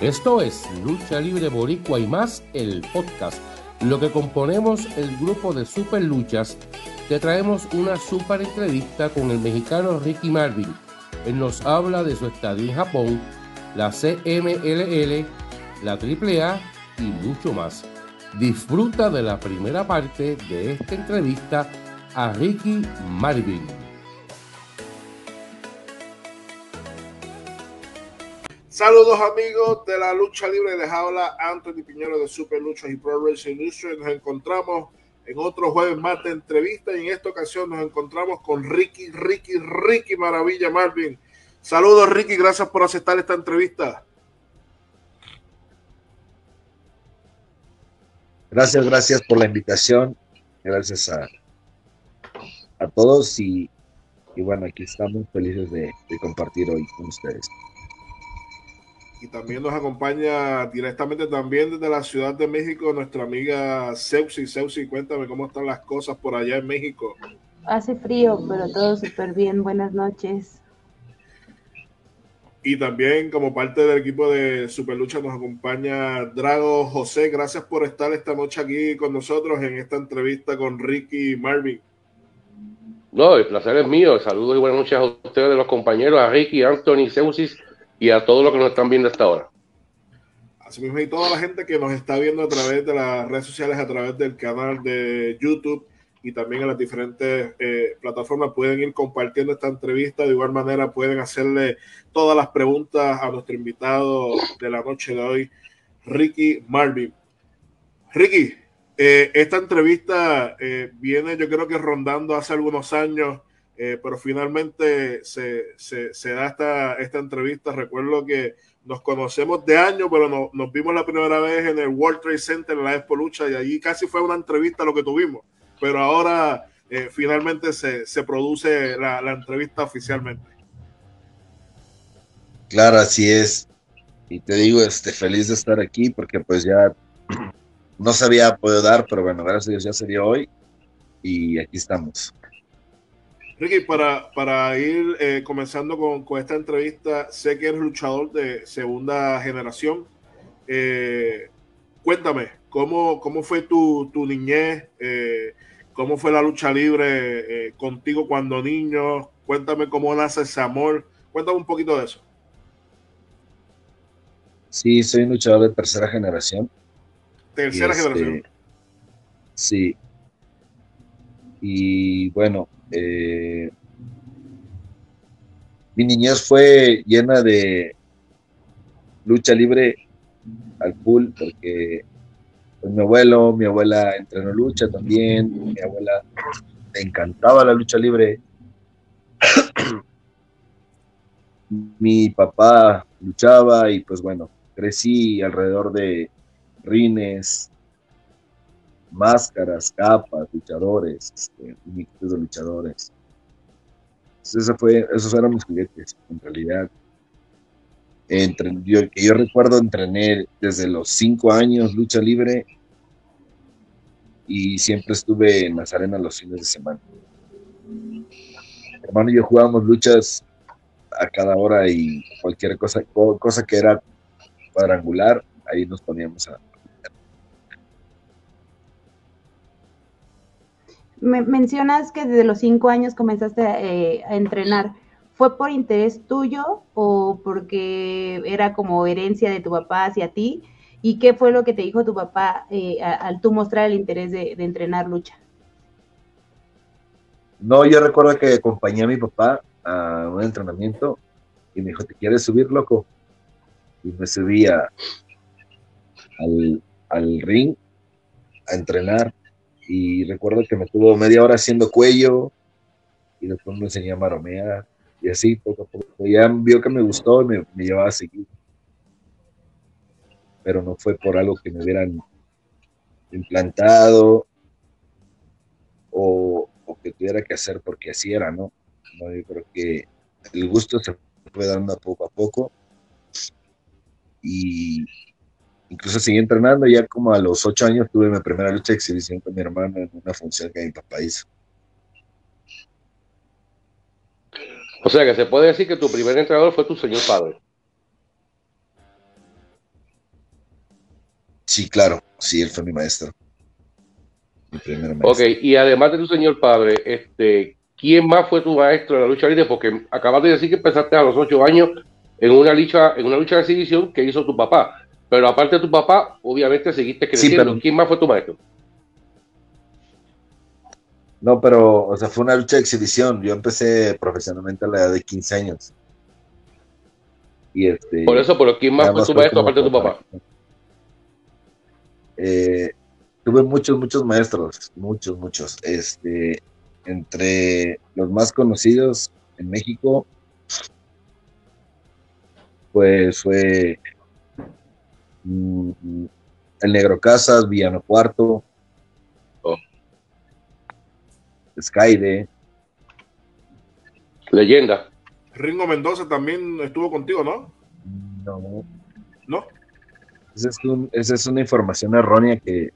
Esto es Lucha Libre Boricua y más, el podcast. Lo que componemos el grupo de Super Luchas, te traemos una super entrevista con el mexicano Ricky Marvin. Él nos habla de su estadio en Japón, la CMLL, la AAA y mucho más. Disfruta de la primera parte de esta entrevista a Ricky Marvin. Saludos amigos de la lucha libre de jaula, Anthony Piñero de Super Lucha y Pro Wrestling Industry. Nos encontramos en otro jueves más de entrevista y en esta ocasión nos encontramos con Ricky, Ricky, Ricky Maravilla Marvin. Saludos Ricky, gracias por aceptar esta entrevista. Gracias, gracias por la invitación. Gracias a, a todos y, y bueno, aquí estamos felices de, de compartir hoy con ustedes y también nos acompaña directamente también desde la Ciudad de México nuestra amiga Seusi. Seusi, cuéntame cómo están las cosas por allá en México. Hace frío, pero todo súper bien. Buenas noches. Y también como parte del equipo de Superlucha nos acompaña Drago José. Gracias por estar esta noche aquí con nosotros en esta entrevista con Ricky Marvin. No, el placer es mío. Saludos y buenas noches a ustedes, los compañeros, a Ricky, Anthony, Seusis y a todos los que nos están viendo hasta ahora. Así mismo, y toda la gente que nos está viendo a través de las redes sociales, a través del canal de YouTube y también en las diferentes eh, plataformas pueden ir compartiendo esta entrevista. De igual manera, pueden hacerle todas las preguntas a nuestro invitado de la noche de hoy, Ricky Marvin. Ricky, eh, esta entrevista eh, viene, yo creo que rondando hace algunos años eh, pero finalmente se, se, da esta, esta entrevista. Recuerdo que nos conocemos de año, pero no, nos vimos la primera vez en el World Trade Center en la Expo Lucha y allí casi fue una entrevista lo que tuvimos. Pero ahora eh, finalmente se, se produce la, la, entrevista oficialmente. Claro, así es. Y te digo, este, feliz de estar aquí porque pues ya no se había podido dar, pero bueno, gracias a Dios ya se dio hoy y aquí estamos. Ricky, para, para ir eh, comenzando con, con, esta entrevista, sé que eres luchador de segunda generación. Eh, cuéntame, ¿cómo, ¿cómo fue tu, tu niñez? Eh, ¿Cómo fue la lucha libre contigo cuando niño? Cuéntame cómo nace ese amor. Cuéntame un poquito de eso. Sí, soy luchador de tercera generación. Tercera este, generación. Sí. Y bueno, eh, mi niñez fue llena de lucha libre al full, porque pues, mi abuelo, mi abuela entrenó lucha también, mi abuela le encantaba la lucha libre. mi papá luchaba y pues bueno, crecí alrededor de rines, máscaras, capas, luchadores, este, de luchadores. Entonces, fue, esos eran mis juguetes, en realidad. Entre, yo recuerdo entrené desde los cinco años lucha libre y siempre estuve en las arenas los fines de semana. hermano y yo jugábamos luchas a cada hora y cualquier cosa, cosa que era cuadrangular, ahí nos poníamos a, Me mencionas que desde los cinco años comenzaste eh, a entrenar. ¿Fue por interés tuyo o porque era como herencia de tu papá hacia ti? ¿Y qué fue lo que te dijo tu papá eh, al tú mostrar el interés de, entrenar lucha? No, yo recuerdo que acompañé a mi papá a un entrenamiento y me dijo, ¿te quieres subir, loco? Y me subía al, al ring a entrenar y recuerdo que me tuvo media hora haciendo cuello y después me enseñó a maromear y así poco a poco. Ya vio que me gustó y me, llevaba a seguir. Pero no fue por algo que me hubieran implantado o, o que tuviera que hacer porque así era, ¿no? ¿no? Yo creo el gusto se fue dando poco a poco y, Incluso seguí entrenando, ya como a los ocho años tuve mi primera lucha de exhibición con mi hermano en una función que mi papá hizo. O sea que se puede decir que tu primer entrenador fue tu señor padre. Sí, claro, sí, él fue mi maestro. Mi primer maestro. Ok, y además de tu señor padre, este, ¿quién más fue tu maestro en la lucha libre? Porque acabas de decir que empezaste a los ocho años en una lucha, en una lucha de exhibición que hizo tu papá. Pero aparte de tu papá, obviamente seguiste creciendo. ¿Quién más fue tu maestro? No, pero, o sea, fue una lucha de exhibición. Yo empecé profesionalmente a la edad de 15 años. Y este, Por eso, pero ¿quién más fue tu maestro aparte de tu papá? Eh, tuve muchos, muchos maestros, muchos, muchos. Este, entre los más conocidos en México, pues fue mm, el Negro Casas, Villano Cuarto, oh. Skyde. Leyenda. Ringo Mendoza también estuvo contigo, ¿no? No. ¿No? Esa es, una información errónea que,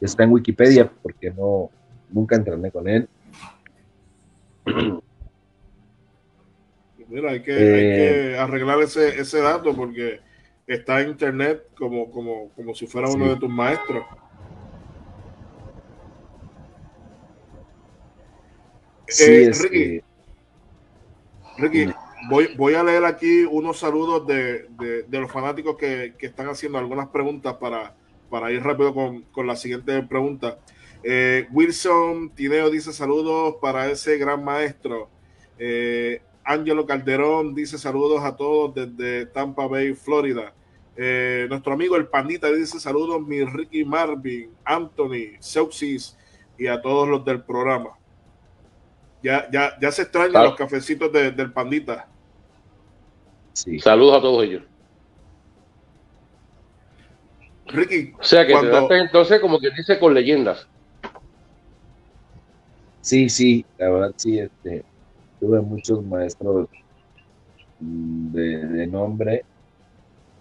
está en Wikipedia porque no nunca entrené con él. Mira, hay que, eh, arreglar ese, ese dato porque está en internet como, como, como si fuera uno de tus maestros. Sí, eh, Ricky, Ricky, voy, a leer aquí unos saludos de, los fanáticos que, están haciendo algunas preguntas para, para ir rápido con, la siguiente pregunta. Eh, Wilson Tineo dice saludos para ese gran maestro. Eh, Ángelo Calderón dice saludos a todos desde Tampa Bay, Florida. Eh, nuestro amigo el Pandita dice saludos, mi Ricky Marvin, Anthony, Seuxis y a todos los del programa. Ya, ya, ya se extrañan los cafecitos del Pandita. Saludos a todos ellos. Ricky. O sea que entonces como que dice con leyendas. Sí, sí, la verdad sí, este, tuve muchos maestros mm, de, nombre,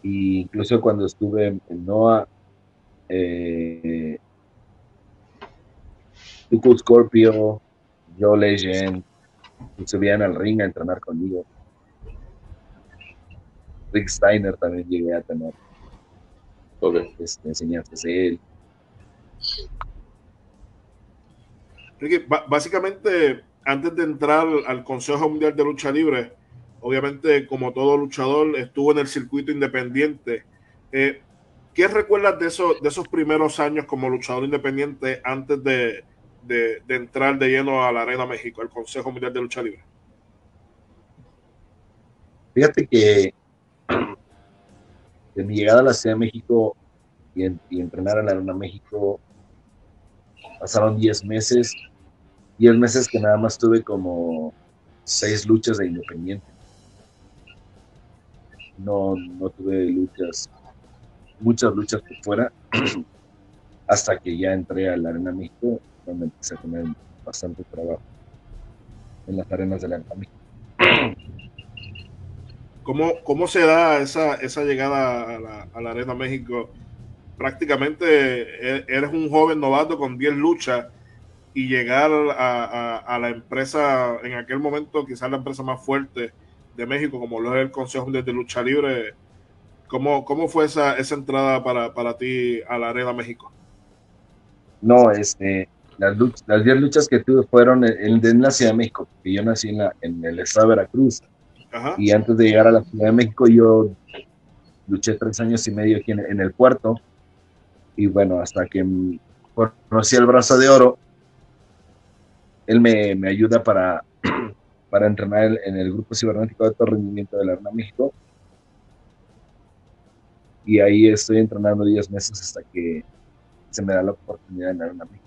e incluso cuando estuve en NOAA, eh, Tuco Scorpio, Joe Legend, subían al ring a entrenar conmigo. Rick Steiner también llegué a tener okay. este, enseñanzas de él. Ricky, básicamente, antes de entrar al Consejo Mundial de Lucha Libre, obviamente, como todo luchador, estuvo en el circuito independiente. Eh, ¿Qué recuerdas de, eso, de esos primeros años como luchador independiente antes de, de, entrar de lleno a la Arena México, al Consejo Mundial de Lucha Libre? Fíjate que de mi llegada a la Ciudad de México y, entrenar en la Arena México, pasaron 10 meses, 10 meses que nada más tuve como 6 luchas de independiente. No, no tuve luchas, muchas luchas por fuera, hasta que ya entré a la Arena México, donde empecé a tener bastante trabajo en las arenas de la Arena México. ¿Cómo, se da esa, esa llegada a la, a la, Arena México? Prácticamente e, eres un joven novato con 10 luchas y llegar a, la empresa, en aquel momento quizás la empresa más fuerte de México, como lo es el Consejo de Lucha Libre. ¿Cómo, cómo fue esa, esa entrada para, para ti a la Arena México? No, este, las, las 10 luchas que tuve fueron en, en, la Ciudad de México, porque yo nací en, la, en el estado de Veracruz. Y antes de llegar a la Ciudad de México, yo luché tres años y medio aquí en, el puerto. Y bueno, hasta que conocí el brazo de oro, él me, me ayuda para, para entrenar en el grupo cibernético de alto rendimiento de la Arena México. Y ahí estoy entrenando 10 meses hasta que se me da la oportunidad en la Arena México.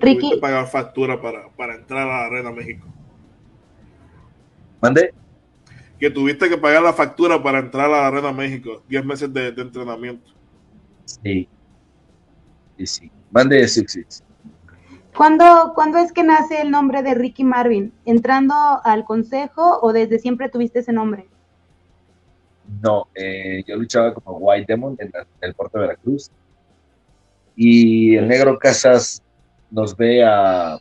Ricky. pagar factura para, para entrar a la Arena México? ¿Mande? Que tuviste que pagar la factura para entrar a la Arena México, 10 meses de, entrenamiento. Sí. Sí, sí. Mande sí. ¿Cuándo, ¿Cuándo es que nace el nombre de Ricky Marvin? ¿Entrando al consejo o desde siempre tuviste ese nombre? No, eh, yo luchaba como White Demon en, el puerto de Veracruz. Y el negro Casas nos ve a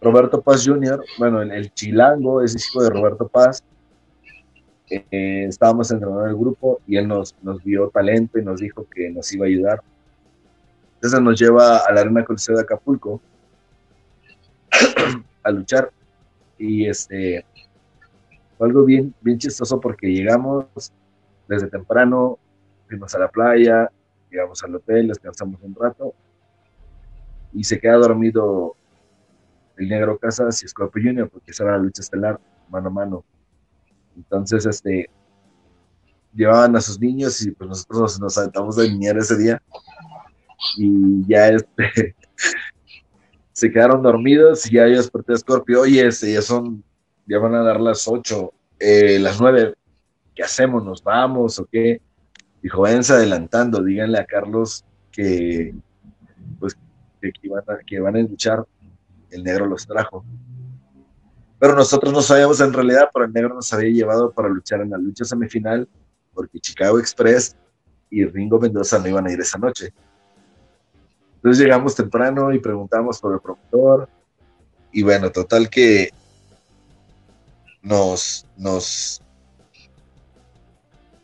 Roberto Paz Jr., bueno, el, chilango es hijo de Roberto Paz, eh, estábamos entrenando el grupo y él nos, nos vio talento y nos dijo que nos iba a ayudar. Entonces nos lleva a la Arena Coliseo de Acapulco a luchar. Y este fue algo bien, bien chistoso porque llegamos desde temprano, fuimos a la playa, llegamos al hotel, descansamos un rato y se queda dormido el negro Casas y Scorpio Junior porque esa era la lucha estelar, mano a mano. Entonces, este, llevaban a sus niños y pues nosotros nos saltamos de niñera ese día y ya este, se quedaron dormidos y ya yo desperté a Scorpio, oye, este, ya son, ya van a dar las ocho, eh, las nueve, ¿qué hacemos? ¿Nos vamos o qué? Dijo, váyanse adelantando, díganle a Carlos que, pues, que, van a, que van a luchar, el negro los trajo. Pero nosotros no sabíamos en realidad, pero el negro nos había llevado para luchar en la lucha semifinal, porque Chicago Express y Ringo Mendoza no iban a ir esa noche. Entonces llegamos temprano y preguntamos por el promotor, y bueno, total que nos, nos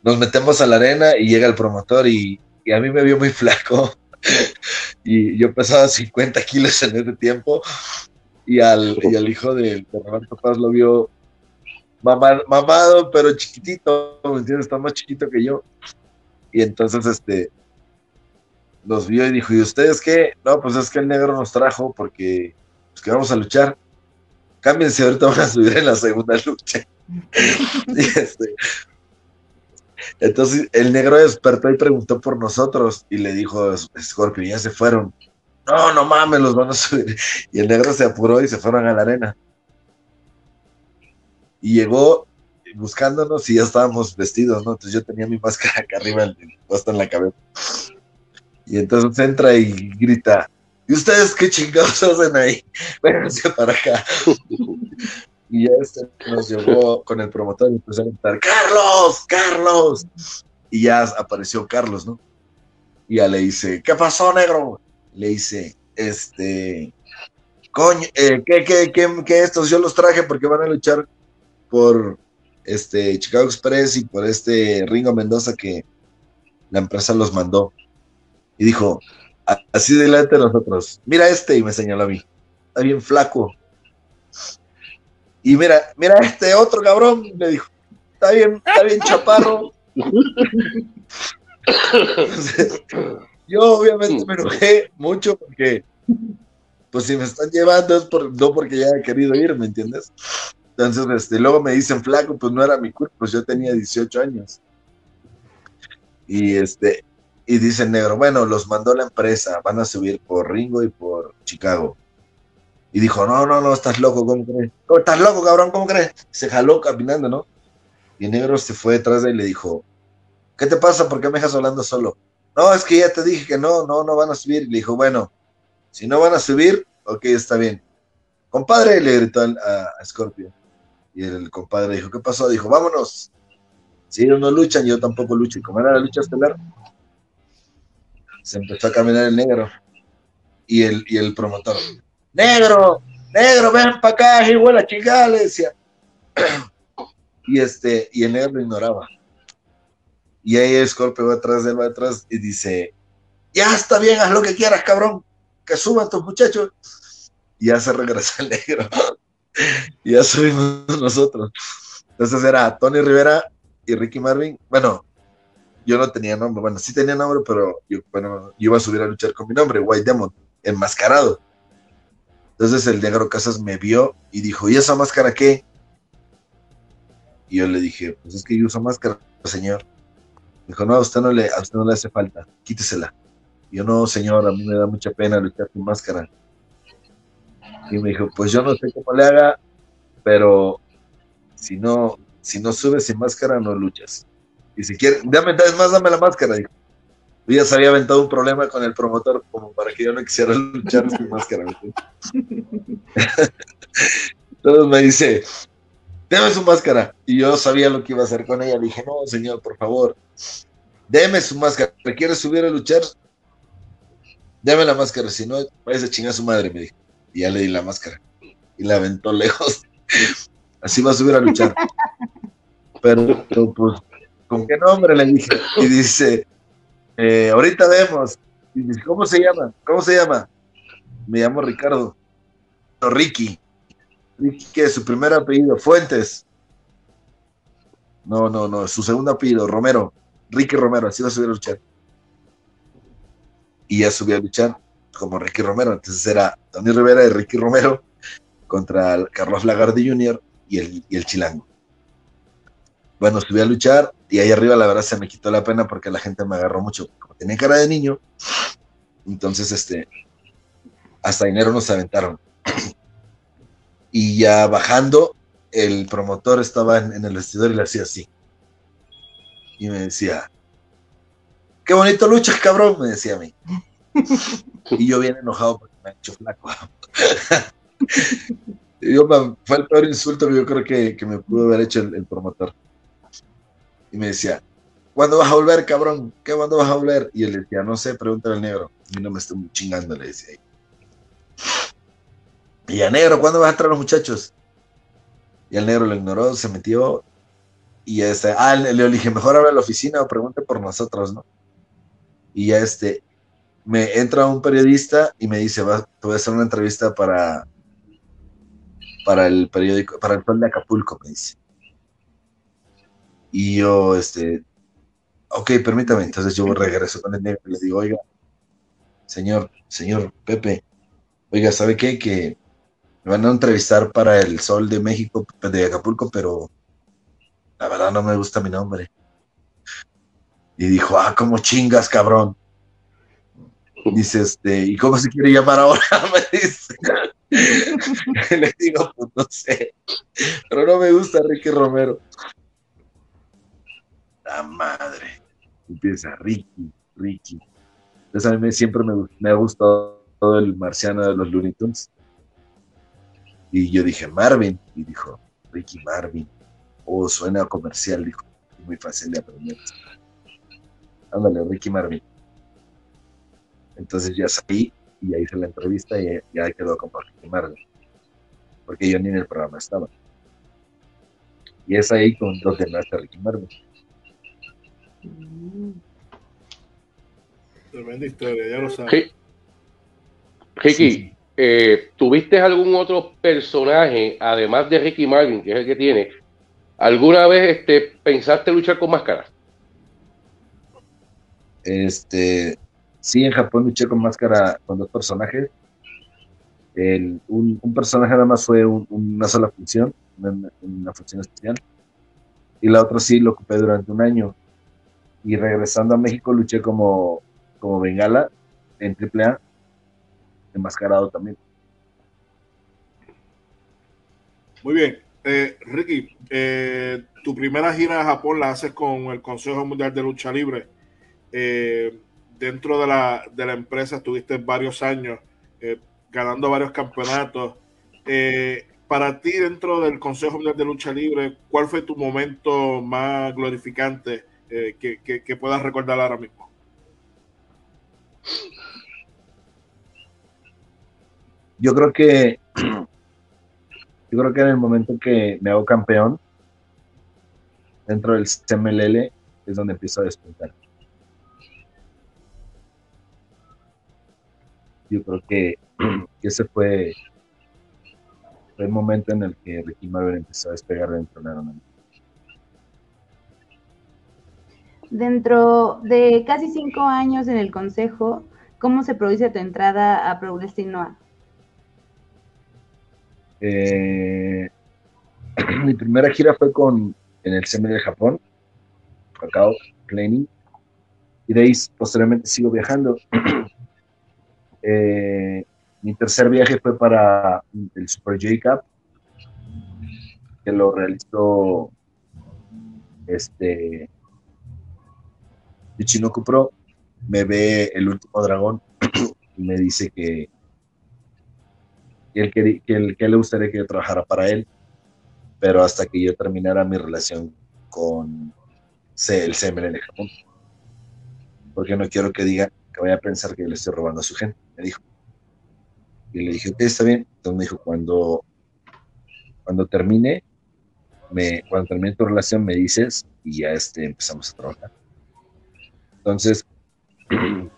nos metemos a la arena y llega el promotor y, a mí me vio muy flaco y yo pesaba 50 kilos en ese tiempo y al, y hijo de, Roberto Paz lo vio mamado, pero chiquitito, ¿me entiendes? Está más chiquito que yo. Y entonces, este, nos vio y dijo, ¿y ustedes qué? No, pues es que el negro nos trajo porque pues, que vamos a luchar. Cámbiense, ahorita van a subir en la segunda lucha. este, entonces el negro despertó y preguntó por nosotros y le dijo, Scorpio, ya se fueron. No, no mames, los van a subir. Y el negro se apuró y se fueron a la arena. Y llegó buscándonos y ya estábamos vestidos, ¿no? Entonces yo tenía mi máscara acá arriba, puesta en la cabeza. Y entonces entra y grita, ¿y ustedes qué chingados hacen ahí? Vénganse para acá. Y ya este nos llevó con el promotor y empezó a gritar, Carlos, Carlos. Y ya apareció Carlos, ¿no? Y ya le dice, ¿qué pasó, negro? Le dice, este, coño, eh, ¿qué, qué, qué, qué estos? Yo los traje porque van a luchar por este Chicago Express y por este Ringo Mendoza que la empresa los mandó. Y dijo, así delante de nosotros, mira este, y me señaló a mí, está bien flaco, y mira, mira este otro cabrón, le dijo, está bien, está bien chaparro. yo obviamente me enojé mucho porque, pues si me están llevando es por, no porque ya he querido ir, ¿me entiendes? Entonces, este, luego me dicen flaco, pues no era mi culpa, pues yo tenía 18 años. Y este, y dice negro, bueno, los mandó la empresa, van a subir por Ringo y por Chicago. Y dijo, no, no, no, estás loco, ¿cómo crees? estás loco, cabrón, ¿cómo crees? Se jaló caminando, ¿no? Y el negro se fue detrás de él y le dijo, ¿qué te pasa? ¿Por qué me dejas hablando solo? No, es que ya te dije que no, no, no van a subir. Y le dijo, bueno, si no van a subir, ok, está bien. Compadre, le gritó a, a Scorpio. Y el compadre dijo, ¿qué pasó? Dijo, vámonos. Si ellos no luchan, yo tampoco lucho. Y como era la lucha estelar, se empezó a caminar el negro. Y el, y el promotor, negro, negro, ven para acá, igual a chingada, le decía. y este, y el negro lo ignoraba. Y ahí Scorpio va atrás de él, va atrás y dice, ya está bien, haz lo que quieras, cabrón, que suban tus muchachos. Y ya se regresa el negro. y ya subimos nosotros. Entonces era Tony Rivera y Ricky Marvin. Bueno, yo no tenía nombre, bueno, sí tenía nombre, pero yo, bueno, yo iba a subir a luchar con mi nombre, White Demon, enmascarado. Entonces el negro Casas me vio y dijo, ¿y esa máscara qué? Y yo le dije, pues es que yo uso máscara, señor. Dijo, no, a usted no le, a usted no le hace falta, quítesela. Y yo, no, señor, a mí me da mucha pena luchar sin máscara. Y me dijo, pues yo no sé cómo le haga, pero si no, si no subes sin máscara, no luchas. Y si quieres, dame, más, dame la máscara, dijo ya se había aventado un problema con el promotor como para que yo no quisiera luchar sin máscara. Entonces me dice, deme su máscara. Y yo sabía lo que iba a hacer con ella. Le dije, no, señor, por favor, deme su máscara. ¿Me quieres subir a luchar? Deme la máscara, si no, vaya a chingar a su madre, me dijo. Y ya le di la máscara. Y la aventó lejos. Así va a subir a luchar. Pero, pues, ¿con qué nombre le dije? Y dice, eh, ahorita vemos. Y dice, ¿cómo se llama? ¿Cómo se llama? Me llamo Ricardo. Ricky. Ricky, ¿qué es su primer apellido? Fuentes. No, no, no, su segundo apellido, Romero. Ricky Romero, así va a subir a luchar. Y ya subió a luchar como Ricky Romero. Entonces era Tony Rivera y Ricky Romero contra Carlos Lagarde Jr. y el, y el Chilango. Bueno, subí a luchar y ahí arriba la verdad se me quitó la pena porque la gente me agarró mucho. Como tenía cara de niño, entonces este, hasta dinero nos aventaron. Y ya bajando, el promotor estaba en, el vestidor y le hacía así. Y me decía, qué bonito luchas, cabrón, me decía a mí. Y yo bien enojado porque me ha hecho flaco. Yo, fue el peor insulto que yo creo que, me pudo haber hecho el promotor. Y me decía, ¿cuándo vas a volver, cabrón? ¿Qué cuándo vas a volver? Y él decía, no sé, pregúntale al negro. Mí no me estoy chingando, le decía. Y a negro, ¿cuándo vas a traer a los muchachos? Y el negro lo ignoró, se metió. Y este, ah, le, le dije, mejor habla a la oficina o pregunte por nosotros, ¿no? Y ya este, me entra un periodista y me dice, te voy a hacer una entrevista para, para el periódico, para el Sol de Acapulco, me dice. Y yo, este, ok, permítame. Entonces yo regreso con el negro y le digo, oiga, señor, señor Pepe, oiga, ¿sabe qué? Que me van a entrevistar para el Sol de México, de Acapulco, pero la verdad no me gusta mi nombre. Y dijo, ah, ¿cómo chingas, cabrón? Dice, este, ¿y cómo se quiere llamar ahora? Me dice. Le digo, pues no sé. Pero no me gusta Ricky Romero. La madre. Empieza Ricky, Ricky. Entonces a mí siempre me, me ha gustado todo el marciano de los Looney Tunes. Y yo dije, Marvin. Y dijo, Ricky Marvin. Oh, suena comercial, dijo. Muy fácil de aprender. Ándale, Ricky Marvin. Entonces ya salí y ya hice la entrevista y ya quedó como Ricky Marvin. Porque yo ni en el programa estaba. Y es ahí con los demás de Ricky Marvin. Tremenda historia, ya lo sabes. Ri- Ricky, eh, ¿tuviste algún otro personaje, además de Ricky Marvin, que es el que tiene? ¿Alguna vez este, pensaste luchar con máscara? Este, sí, en Japón luché con máscara con dos personajes. El- un, un personaje nada más fue un- una sola función, una, una función especial. Y la otra sí lo ocupé durante un año. Y regresando a México luché como, como Bengala en AAA, enmascarado también. Muy bien. Eh, Ricky, eh, tu primera gira a Japón la haces con el Consejo Mundial de Lucha Libre. Eh, dentro de la, de la empresa estuviste varios años eh, ganando varios campeonatos. Para ti, dentro del Consejo Mundial de Lucha Libre, ¿cuál fue tu momento más glorificante eh, que, puedas recordar ahora mismo? Yo creo que yo creo que en el momento que me hago campeón dentro del CMLL es donde empiezo a despuntar. Yo creo que, ese fue, fue el momento en el que Ricky Marvel empezó a despegar dentro de la Dentro de casi cinco años en el consejo, ¿cómo se produce tu entrada a Pro Wrestling Noah? Eh, mi primera gira fue con en el CML de Japón, Cacao, Planning, y de ahí posteriormente sigo viajando. Eh, mi tercer viaje fue para el Super J Cup, que lo realizó este Ichinoku Pro. Me ve el último dragón y me dice que él, que, él- que le gustaría que yo trabajara para él, pero hasta que yo terminara mi relación con el CML de Japón. Porque no quiero que diga que vaya a pensar que le estoy robando a su gente, me dijo. Y le dije, está bien. Entonces me dijo, cuando, cuando termine, cuando termine tu relación me dices y ya este, empezamos a trabajar. Entonces,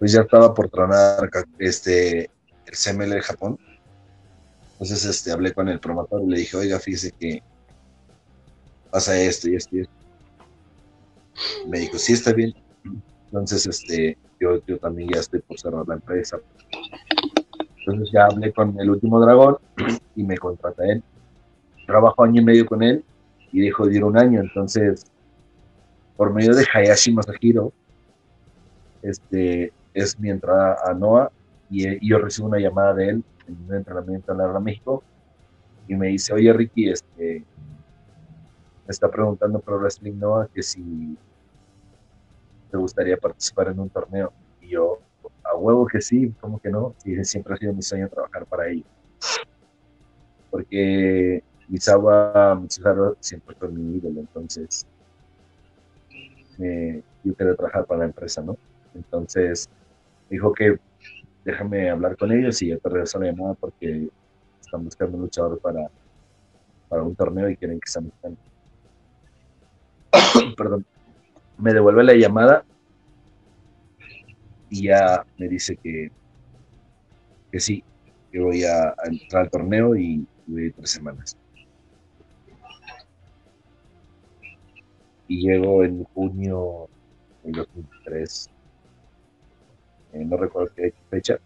pues ya estaba por tronar este, el CML de Japón. Entonces este, hablé con el promotor y le dije, oiga, fíjese que pasa esto y esto y esto. Me dijo, sí, está bien. Entonces, este, yo, yo también ya estoy por cerrar la empresa. Entonces ya hablé con el último dragón y me contrata él. Trabajo año y medio con él y dijo de ir un año. Entonces, por medio de Hayashi Masahiro, este, es mi entrada a NOAA y, yo recibo una llamada de él en un entrenamiento en la México y me dice, oye Ricky, este, me está preguntando Pro Wrestling NOAA que si te gustaría participar en un torneo. Y yo, a huevo que sí, como que no? Y siempre ha sido mi sueño trabajar para ellos. Porque Misawa Mitsuharu siempre fue mi ídolo, entonces yo quería trabajar para la empresa, ¿no? Entonces dijo que déjame hablar con ellos y yo te regreso la llamada porque están buscando un luchador para, para un torneo y quieren que sea mexicano. Perdón. Me devuelve la llamada y ya me dice que, que sí, que voy a, entrar al torneo y voy tres semanas. Y llego en junio del 2003 eh, no recuerdo qué fecha,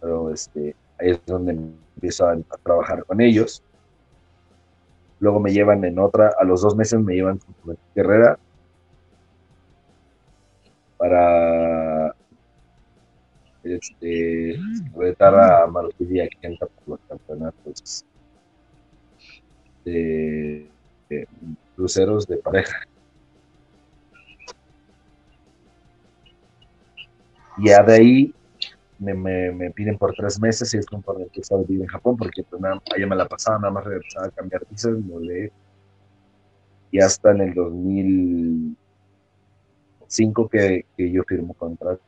pero este, ahí es donde empiezo a, trabajar con ellos. Luego me llevan en otra, a los dos meses me llevan con Guerrera para este, retar a Marutilla que canta por los campeonatos de, de cruceros de pareja. Ya de ahí me, me, piden por tres meses y es para empezar a vivir en Japón, porque pues, nada, me la pasaba, nada más regresaba a cambiar visas, volé. Y hasta en el 2005 que, que yo firmo contrato.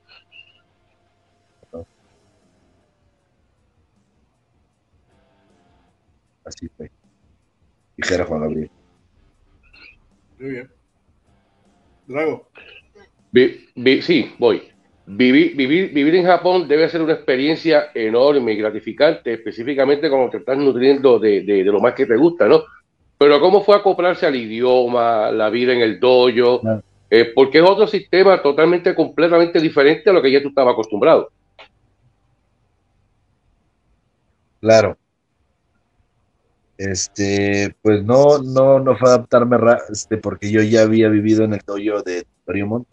Así fue. Dijera Juan Gabriel. Muy bien. Drago. sí, voy. Vivir, vivir, vivir en Japón debe ser una experiencia enorme y gratificante, específicamente cuando te estás nutriendo de, de, lo más que te gusta, ¿no? Pero ¿cómo fue acoplarse al idioma, la vida en el dojo? Eh, porque es otro sistema totalmente, completamente diferente a lo que ya tú estabas acostumbrado. Claro. Este, pues no, no, no fue adaptarme, este, porque yo ya había vivido en el dojo de Fremont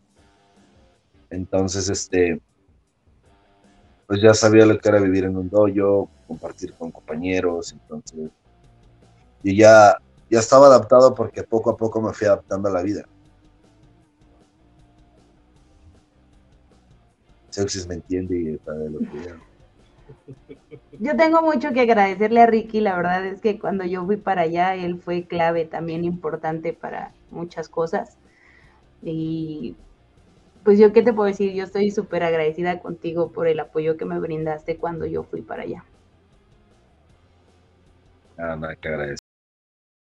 entonces, este, pues ya sabía lo que era vivir en un dojo, compartir con compañeros, entonces, y ya, ya estaba adaptado porque poco a poco me fui adaptando a la vida. Seuxis me entiende y sabe lo que Yo tengo mucho que agradecerle a Ricky, la verdad es que cuando yo fui para allá, él fue clave también importante para muchas cosas. Y pues yo qué te puedo decir, yo estoy súper agradecida contigo por el apoyo que me brindaste cuando yo fui para allá. Nada, que agradecer.